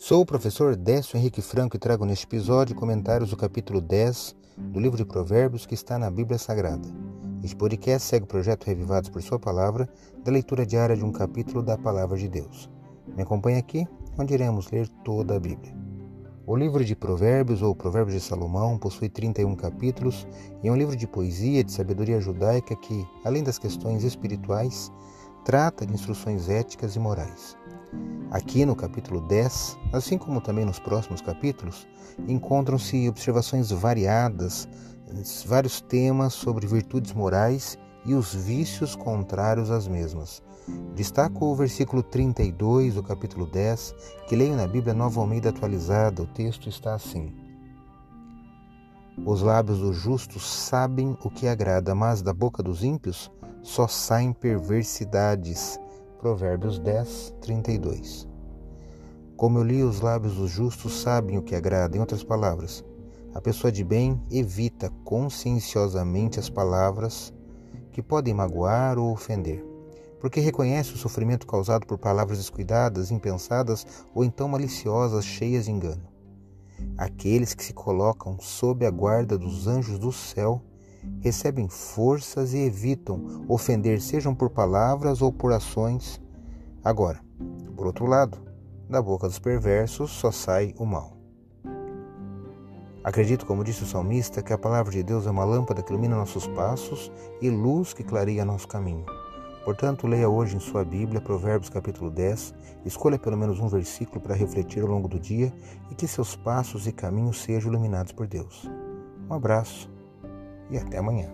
Sou o professor Décio Henrique Franco e trago neste episódio comentários do capítulo 10 do livro de Provérbios que está na Bíblia Sagrada. Este podcast segue o projeto Revivados por Sua Palavra, da leitura diária de um capítulo da Palavra de Deus. Me acompanhe aqui, onde iremos ler toda a Bíblia. O livro de Provérbios, ou Provérbios de Salomão, possui 31 capítulos e é um livro de poesia de sabedoria judaica que, além das questões espirituais, trata de instruções éticas e morais. Aqui no capítulo 10, assim como também nos próximos capítulos, encontram-se observações variadas, vários temas sobre virtudes morais e os vícios contrários às mesmas. Destaco o versículo 32 do capítulo 10, que leio na Bíblia Nova Almeida atualizada. O texto está assim: Os lábios dos justos sabem o que agrada, mas da boca dos ímpios só saem perversidades. Provérbios 10, 32. Como eu li, os lábios dos justos sabem o que agrada. Em outras palavras, a pessoa de bem evita conscienciosamente as palavras que podem magoar ou ofender, porque reconhece o sofrimento causado por palavras descuidadas, impensadas ou então maliciosas, cheias de engano. Aqueles que se colocam sob a guarda dos anjos do céu recebem forças e evitam ofender, sejam por palavras ou por ações. Agora, por outro lado, da boca dos perversos só sai o mal. Acredito, como disse o salmista, que a palavra de Deus é uma lâmpada que ilumina nossos passos e luz que clareia nosso caminho. Portanto, leia hoje em sua Bíblia Provérbios capítulo 10, escolha pelo menos um versículo para refletir ao longo do dia e que seus passos e caminhos sejam iluminados por Deus. Um abraço e até amanhã.